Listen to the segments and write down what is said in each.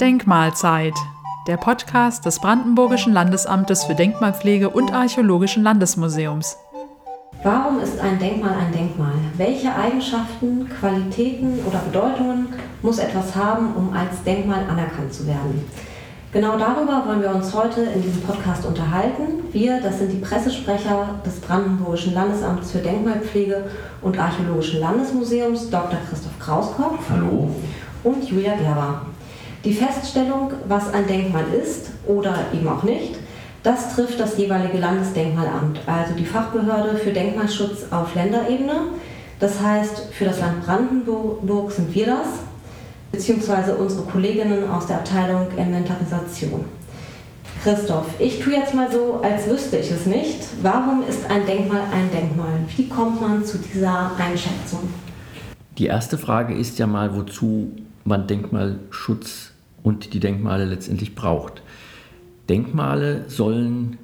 Denkmalzeit, der Podcast des Brandenburgischen Landesamtes für Denkmalpflege und Archäologischen Landesmuseums. Warum ist ein Denkmal ein Denkmal? Welche Eigenschaften, Qualitäten oder Bedeutungen muss etwas haben, um als Denkmal anerkannt zu werden? Genau darüber wollen wir uns heute in diesem Podcast unterhalten. Wir, das sind die Pressesprecher des Brandenburgischen Landesamts für Denkmalpflege und Archäologischen Landesmuseums, Dr. Christoph Krauskopf. Hallo. Und Julia Gerber. Die Feststellung, was ein Denkmal ist oder eben auch nicht, das trifft das jeweilige Landesdenkmalamt, also die Fachbehörde für Denkmalschutz auf Länderebene. Das heißt, für das Land Brandenburg sind wir das beziehungsweise unsere Kolleginnen aus der Abteilung Inventarisation. Christoph, ich tue jetzt mal so, als wüsste ich es nicht. Warum ist ein Denkmal ein Denkmal? Wie kommt man zu dieser Einschätzung? Die erste Frage ist ja mal, wozu man Denkmalschutz und die Denkmale letztendlich braucht. Denkmale sollen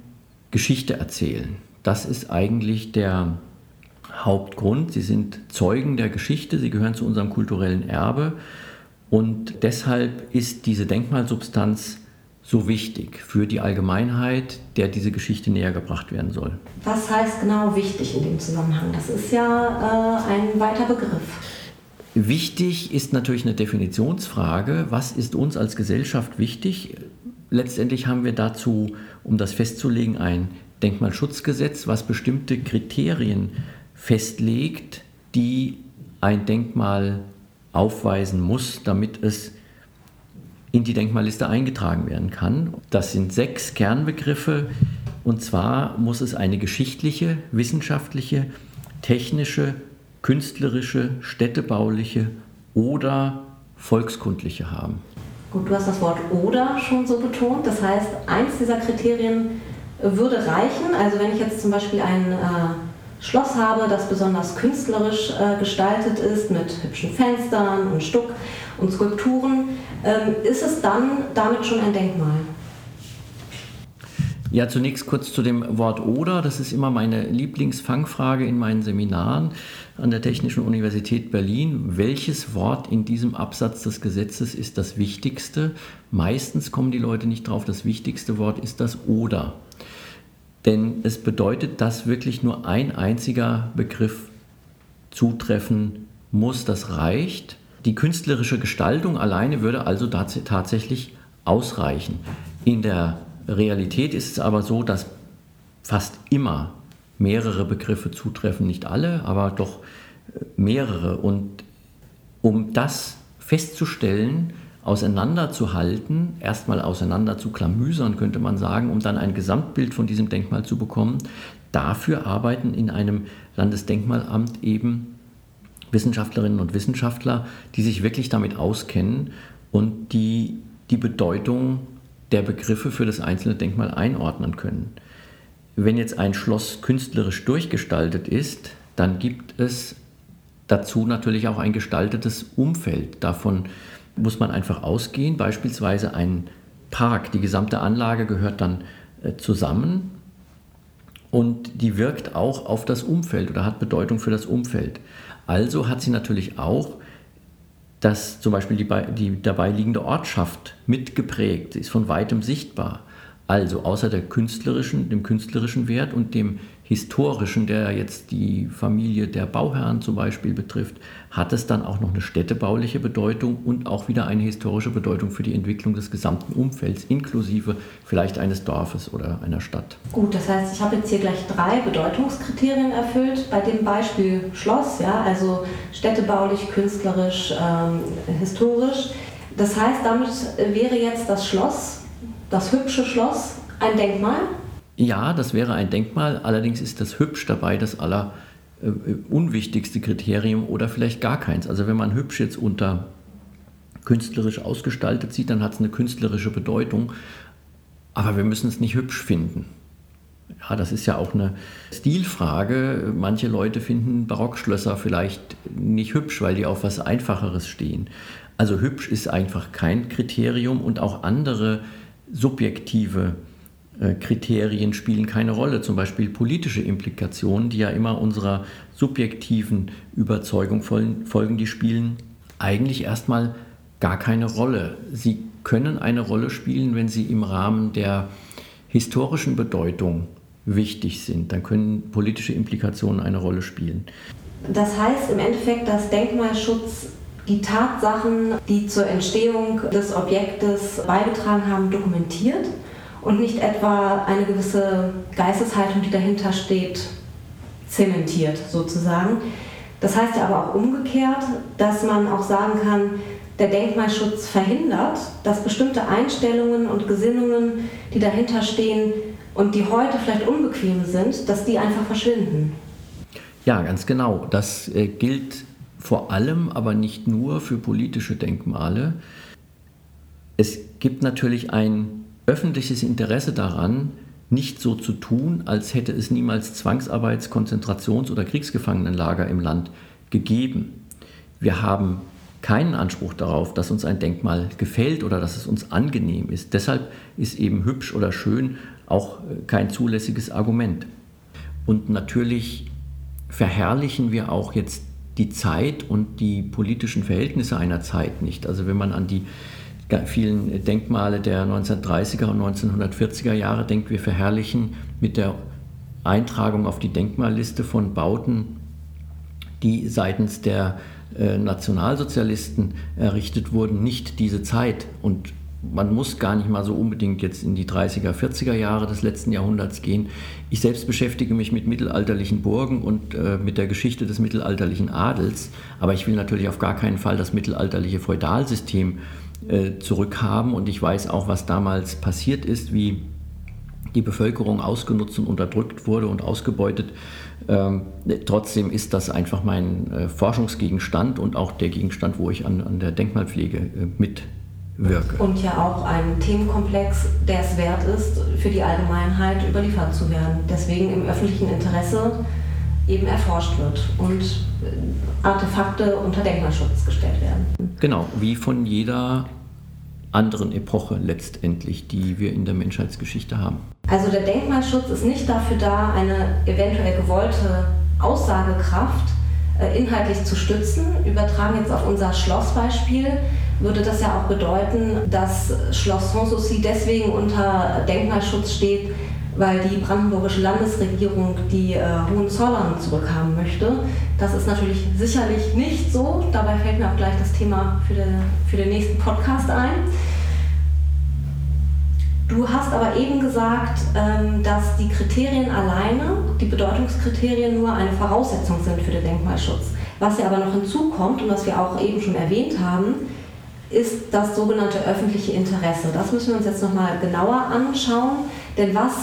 Geschichte erzählen. Das ist eigentlich der Hauptgrund. Sie sind Zeugen der Geschichte, sie gehören zu unserem kulturellen Erbe und deshalb ist diese Denkmalsubstanz so wichtig für die Allgemeinheit, der diese Geschichte näher gebracht werden soll. Was heißt genau wichtig in dem Zusammenhang? Das ist ja äh, ein weiter Begriff. Wichtig ist natürlich eine Definitionsfrage. Was ist uns als Gesellschaft wichtig? Letztendlich haben wir dazu, um das festzulegen, ein Denkmalschutzgesetz, was bestimmte Kriterien festlegt, die ein Denkmal aufweisen muss, damit es in die Denkmalliste eingetragen werden kann. Das sind sechs Kernbegriffe. Und zwar muss es eine geschichtliche, wissenschaftliche, technische, künstlerische, städtebauliche oder volkskundliche haben. Gut, du hast das Wort oder schon so betont. Das heißt, eins dieser Kriterien würde reichen. Also wenn ich jetzt zum Beispiel ein äh, Schloss habe, das besonders künstlerisch äh, gestaltet ist, mit hübschen Fenstern und Stuck und Skulpturen, ähm, ist es dann damit schon ein Denkmal? Ja, zunächst kurz zu dem Wort oder. Das ist immer meine Lieblingsfangfrage in meinen Seminaren an der Technischen Universität Berlin. Welches Wort in diesem Absatz des Gesetzes ist das wichtigste? Meistens kommen die Leute nicht drauf. Das wichtigste Wort ist das oder. Denn es bedeutet, dass wirklich nur ein einziger Begriff zutreffen muss, das reicht. Die künstlerische Gestaltung alleine würde also tatsächlich ausreichen. In der Realität ist es aber so, dass fast immer mehrere Begriffe zutreffen, nicht alle, aber doch äh, mehrere. Und um das festzustellen, auseinanderzuhalten, erstmal auseinander zu klamüsern, könnte man sagen, um dann ein Gesamtbild von diesem Denkmal zu bekommen. Dafür arbeiten in einem Landesdenkmalamt eben Wissenschaftlerinnen und Wissenschaftler, die sich wirklich damit auskennen und die die Bedeutung der Begriffe für das einzelne Denkmal einordnen können. Wenn jetzt ein Schloss künstlerisch durchgestaltet ist, dann gibt es dazu natürlich auch ein gestaltetes Umfeld. Davon muss man einfach ausgehen. Beispielsweise ein Park, die gesamte Anlage gehört dann äh, zusammen und die wirkt auch auf das Umfeld oder hat Bedeutung für das Umfeld. Also hat sie natürlich auch das, zum Beispiel die, die dabei liegende Ortschaft mitgeprägt. Sie ist von weitem sichtbar. Also außer der künstlerischen, dem künstlerischen Wert und dem historischen, der jetzt die Familie der Bauherren zum Beispiel betrifft, hat es dann auch noch eine städtebauliche Bedeutung und auch wieder eine historische Bedeutung für die Entwicklung des gesamten Umfelds, inklusive vielleicht eines Dorfes oder einer Stadt. Gut, das heißt, ich habe jetzt hier gleich drei Bedeutungskriterien erfüllt. Bei dem Beispiel Schloss, ja, also städtebaulich, künstlerisch, ähm, historisch. Das heißt, damit wäre jetzt das Schloss das hübsche Schloss ein Denkmal? Ja, das wäre ein Denkmal. Allerdings ist das hübsch dabei das aller äh, unwichtigste Kriterium oder vielleicht gar keins. Also wenn man hübsch jetzt unter künstlerisch ausgestaltet sieht, dann hat es eine künstlerische Bedeutung. Aber wir müssen es nicht hübsch finden. Ja, das ist ja auch eine Stilfrage. Manche Leute finden Barockschlösser vielleicht nicht hübsch, weil die auf was Einfacheres stehen. Also hübsch ist einfach kein Kriterium und auch andere subjektive äh, Kriterien spielen keine Rolle, zum Beispiel politische Implikationen, die ja immer unserer subjektiven Überzeugung folgen, die spielen eigentlich erstmal gar keine Rolle. Sie können eine Rolle spielen, wenn sie im Rahmen der historischen Bedeutung wichtig sind. Dann können politische Implikationen eine Rolle spielen. Das heißt im Endeffekt, dass Denkmalschutz die Tatsachen, die zur Entstehung des Objektes beigetragen haben, dokumentiert und nicht etwa eine gewisse Geisteshaltung, die dahinter steht, zementiert sozusagen. Das heißt ja aber auch umgekehrt, dass man auch sagen kann, der Denkmalschutz verhindert, dass bestimmte Einstellungen und Gesinnungen, die dahinter stehen und die heute vielleicht unbequem sind, dass die einfach verschwinden. Ja, ganz genau. Das äh, gilt vor allem, aber nicht nur für politische Denkmale. Es gibt natürlich ein öffentliches Interesse daran, nicht so zu tun, als hätte es niemals Zwangsarbeits-, Konzentrations- oder Kriegsgefangenenlager im Land gegeben. Wir haben keinen Anspruch darauf, dass uns ein Denkmal gefällt oder dass es uns angenehm ist. Deshalb ist eben hübsch oder schön auch äh, kein zulässiges Argument. Und natürlich verherrlichen wir auch jetzt die Zeit und die politischen Verhältnisse einer Zeit nicht. Also wenn man an die vielen Denkmale der 1930er und 1940er Jahre denkt, wir verherrlichen mit der Eintragung auf die Denkmalliste von Bauten, die seitens der äh, Nationalsozialisten errichtet wurden, nicht diese Zeit. Und man muss gar nicht mal so unbedingt jetzt in die 30er, 40er Jahre des letzten Jahrhunderts gehen. Ich selbst beschäftige mich mit mittelalterlichen Burgen und äh, mit der Geschichte des mittelalterlichen Adels, aber ich will natürlich auf gar keinen Fall das mittelalterliche Feudalsystem äh, zurückhaben und ich weiß auch, was damals passiert ist, wie die Bevölkerung ausgenutzt und unterdrückt wurde und ausgebeutet. Ähm, trotzdem ist das einfach mein äh, Forschungsgegenstand und auch der Gegenstand, wo ich an, an der Denkmalpflege äh, mitwirke. Und ja auch ein Themenkomplex, der es wert ist, für die Allgemeinheit überliefert zu werden. Deswegen im öffentlichen Interesse eben erforscht wird und äh, Artefakte unter Denkmalschutz gestellt werden. Genau, wie von jeder anderen Epoche letztendlich, die wir in der Menschheitsgeschichte haben. Also der Denkmalschutz ist nicht dafür da, eine eventuell gewollte Aussagekraft äh, inhaltlich zu stützen. Übertragen jetzt auf unser Schlossbeispiel würde das ja auch bedeuten, dass Schloss Sanssouci deswegen unter Denkmalschutz steht, weil die brandenburgische Landesregierung die äh, Hohenzollern zurückhaben möchte. Das ist natürlich sicherlich nicht so. Dabei fällt mir auch gleich das Thema für, den, für den nächsten Podcast ein. Du hast aber eben gesagt, ähm, dass die Kriterien alleine, die Bedeutungskriterien nur eine Voraussetzung sind für den Denkmalschutz. Was ja aber noch hinzukommt und was wir auch eben schon erwähnt haben, ist das sogenannte öffentliche Interesse. Das müssen wir uns jetzt nochmal genauer anschauen, denn was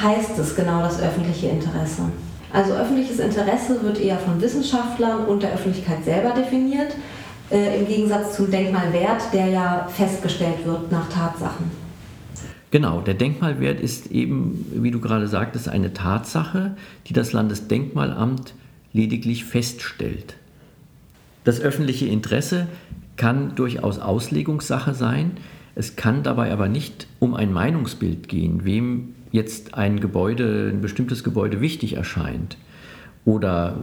heißt es genau, das öffentliche Interesse? Also öffentliches Interesse wird eher von Wissenschaftlern und der Öffentlichkeit selber definiert, äh, im Gegensatz zum Denkmalwert, der ja festgestellt wird nach Tatsachen. Genau, der Denkmalwert ist eben, wie du gerade sagtest, eine Tatsache, die das Landesdenkmalamt lediglich feststellt. Das öffentliche Interesse kann durchaus Auslegungssache sein. Es kann dabei aber nicht um ein Meinungsbild gehen, wem jetzt ein Gebäude, ein bestimmtes Gebäude wichtig erscheint oder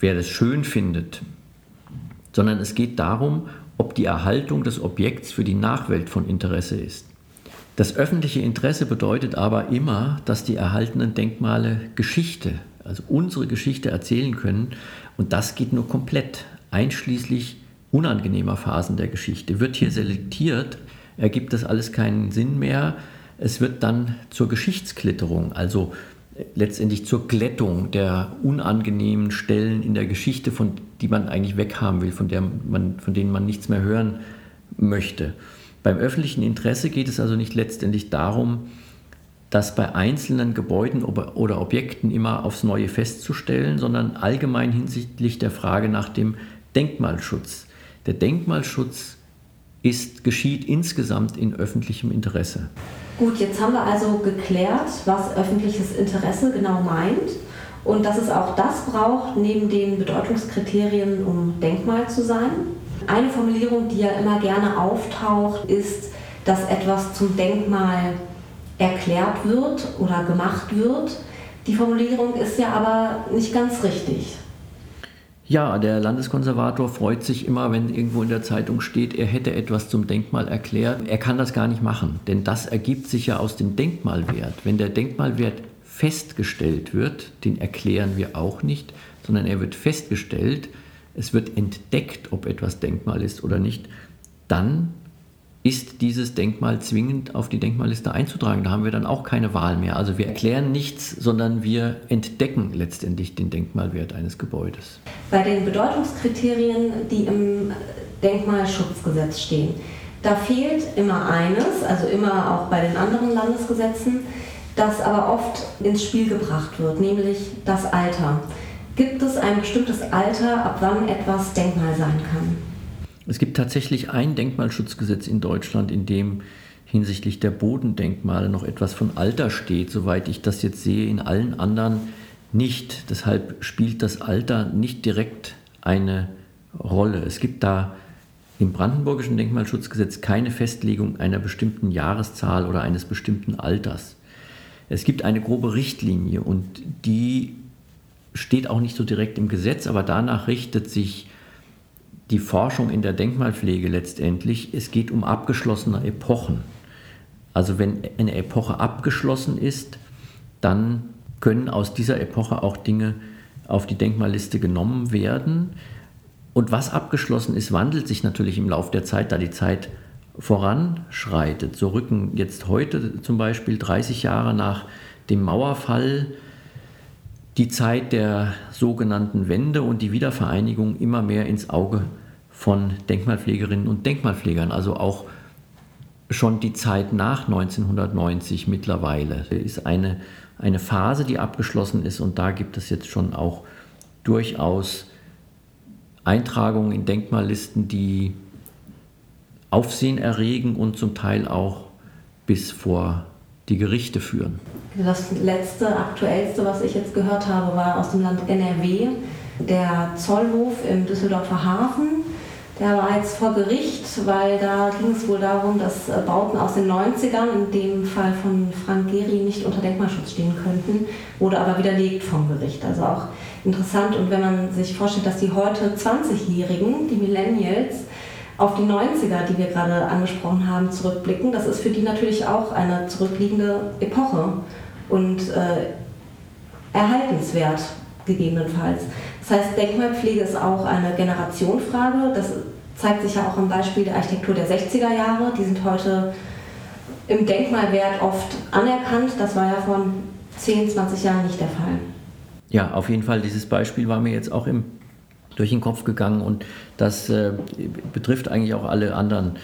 wer das schön findet, sondern es geht darum, ob die Erhaltung des Objekts für die Nachwelt von Interesse ist. Das öffentliche Interesse bedeutet aber immer, dass die erhaltenen Denkmale Geschichte, also unsere Geschichte erzählen können und das geht nur komplett, einschließlich unangenehmer Phasen der Geschichte. Wird hier selektiert, ergibt das alles keinen Sinn mehr. Es wird dann zur Geschichtsklitterung, also letztendlich zur Glättung der unangenehmen Stellen in der Geschichte, von die man eigentlich weghaben will, von, der man, von denen man nichts mehr hören möchte. Beim öffentlichen Interesse geht es also nicht letztendlich darum, das bei einzelnen Gebäuden oder Objekten immer aufs Neue festzustellen, sondern allgemein hinsichtlich der Frage nach dem Denkmalschutz. Der Denkmalschutz ist, geschieht insgesamt in öffentlichem Interesse. Gut, jetzt haben wir also geklärt, was öffentliches Interesse genau meint und dass es auch das braucht, neben den Bedeutungskriterien, um Denkmal zu sein. Eine Formulierung, die ja immer gerne auftaucht, ist, dass etwas zum Denkmal erklärt wird oder gemacht wird. Die Formulierung ist ja aber nicht ganz richtig. Ja, der Landeskonservator freut sich immer, wenn irgendwo in der Zeitung steht, er hätte etwas zum Denkmal erklärt. Er kann das gar nicht machen, denn das ergibt sich ja aus dem Denkmalwert. Wenn der Denkmalwert festgestellt wird, den erklären wir auch nicht, sondern er wird festgestellt, es wird entdeckt, ob etwas Denkmal ist oder nicht, dann ist dieses Denkmal zwingend auf die Denkmalliste einzutragen. Da haben wir dann auch keine Wahl mehr. Also wir erklären nichts, sondern wir entdecken letztendlich den Denkmalwert eines Gebäudes. Bei den Bedeutungskriterien, die im Denkmalschutzgesetz stehen, da fehlt immer eines, also immer auch bei den anderen Landesgesetzen, das aber oft ins Spiel gebracht wird, nämlich das Alter. Gibt es ein bestimmtes Alter, ab wann etwas Denkmal sein kann? Es gibt tatsächlich ein Denkmalschutzgesetz in Deutschland, in dem hinsichtlich der Bodendenkmale noch etwas von Alter steht, soweit ich das jetzt sehe, in allen anderen nicht. Deshalb spielt das Alter nicht direkt eine Rolle. Es gibt da im brandenburgischen Denkmalschutzgesetz keine Festlegung einer bestimmten Jahreszahl oder eines bestimmten Alters. Es gibt eine grobe Richtlinie und die steht auch nicht so direkt im Gesetz, aber danach richtet sich die Forschung in der Denkmalpflege letztendlich, es geht um abgeschlossene Epochen. Also wenn eine Epoche abgeschlossen ist, dann können aus dieser Epoche auch Dinge auf die Denkmalliste genommen werden. Und was abgeschlossen ist, wandelt sich natürlich im Laufe der Zeit, da die Zeit voranschreitet. So rücken jetzt heute zum Beispiel 30 Jahre nach dem Mauerfall die Zeit der sogenannten Wende und die Wiedervereinigung immer mehr ins Auge von Denkmalpflegerinnen und Denkmalpflegern, also auch schon die Zeit nach 1990 mittlerweile ist eine, eine Phase, die abgeschlossen ist. Und da gibt es jetzt schon auch durchaus Eintragungen in Denkmallisten, die Aufsehen erregen und zum Teil auch bis vor die Gerichte führen. Das letzte, aktuellste, was ich jetzt gehört habe, war aus dem Land NRW, der Zollhof im Düsseldorfer Hafen der war jetzt vor Gericht, weil da ging es wohl darum, dass äh, Bauten aus den 90ern, in dem Fall von Frank Gehry, nicht unter Denkmalschutz stehen könnten, wurde aber widerlegt vom Gericht. Also auch interessant. Und wenn man sich vorstellt, dass die heute 20-Jährigen, die Millennials, auf die 90er, die wir gerade angesprochen haben, zurückblicken, das ist für die natürlich auch eine zurückliegende Epoche und äh, erhaltenswert gegebenenfalls. Das heißt, Denkmalpflege ist auch eine Generationfrage. Das zeigt sich ja auch am Beispiel der Architektur der 60er Jahre. Die sind heute im Denkmalwert oft anerkannt. Das war ja vor 10, 20 Jahren nicht der Fall. Ja, auf jeden Fall. Dieses Beispiel war mir jetzt auch im, durch den Kopf gegangen und das äh, betrifft eigentlich auch alle anderen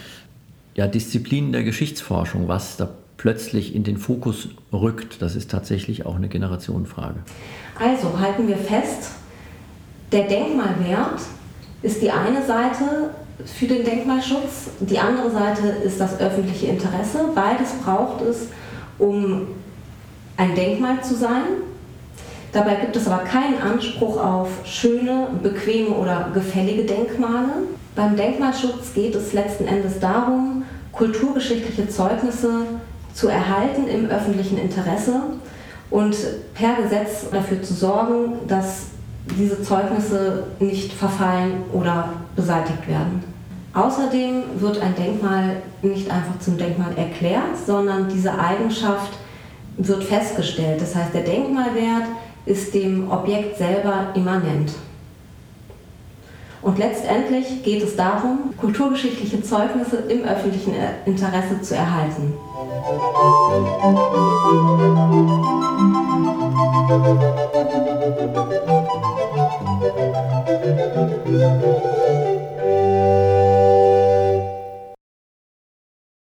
ja, Disziplinen der Geschichtsforschung, was da plötzlich in den Fokus rückt. Das ist tatsächlich auch eine Generationenfrage. Also halten wir fest, der Denkmalwert ist die eine Seite für den Denkmalschutz, die andere Seite ist das öffentliche Interesse. Beides braucht es, um ein Denkmal zu sein. Dabei gibt es aber keinen Anspruch auf schöne, bequeme oder gefällige Denkmale. Beim Denkmalschutz geht es letzten Endes darum, kulturgeschichtliche Zeugnisse zu erhalten im öffentlichen Interesse und per Gesetz dafür zu sorgen, dass diese Zeugnisse nicht verfallen oder beseitigt werden. Außerdem wird ein Denkmal nicht einfach zum Denkmal erklärt, sondern diese Eigenschaft wird festgestellt. Das heißt, der Denkmalwert ist dem Objekt selber immanent. Und letztendlich geht es darum, kulturgeschichtliche Zeugnisse im öffentlichen Interesse zu erhalten. Musik Thank you.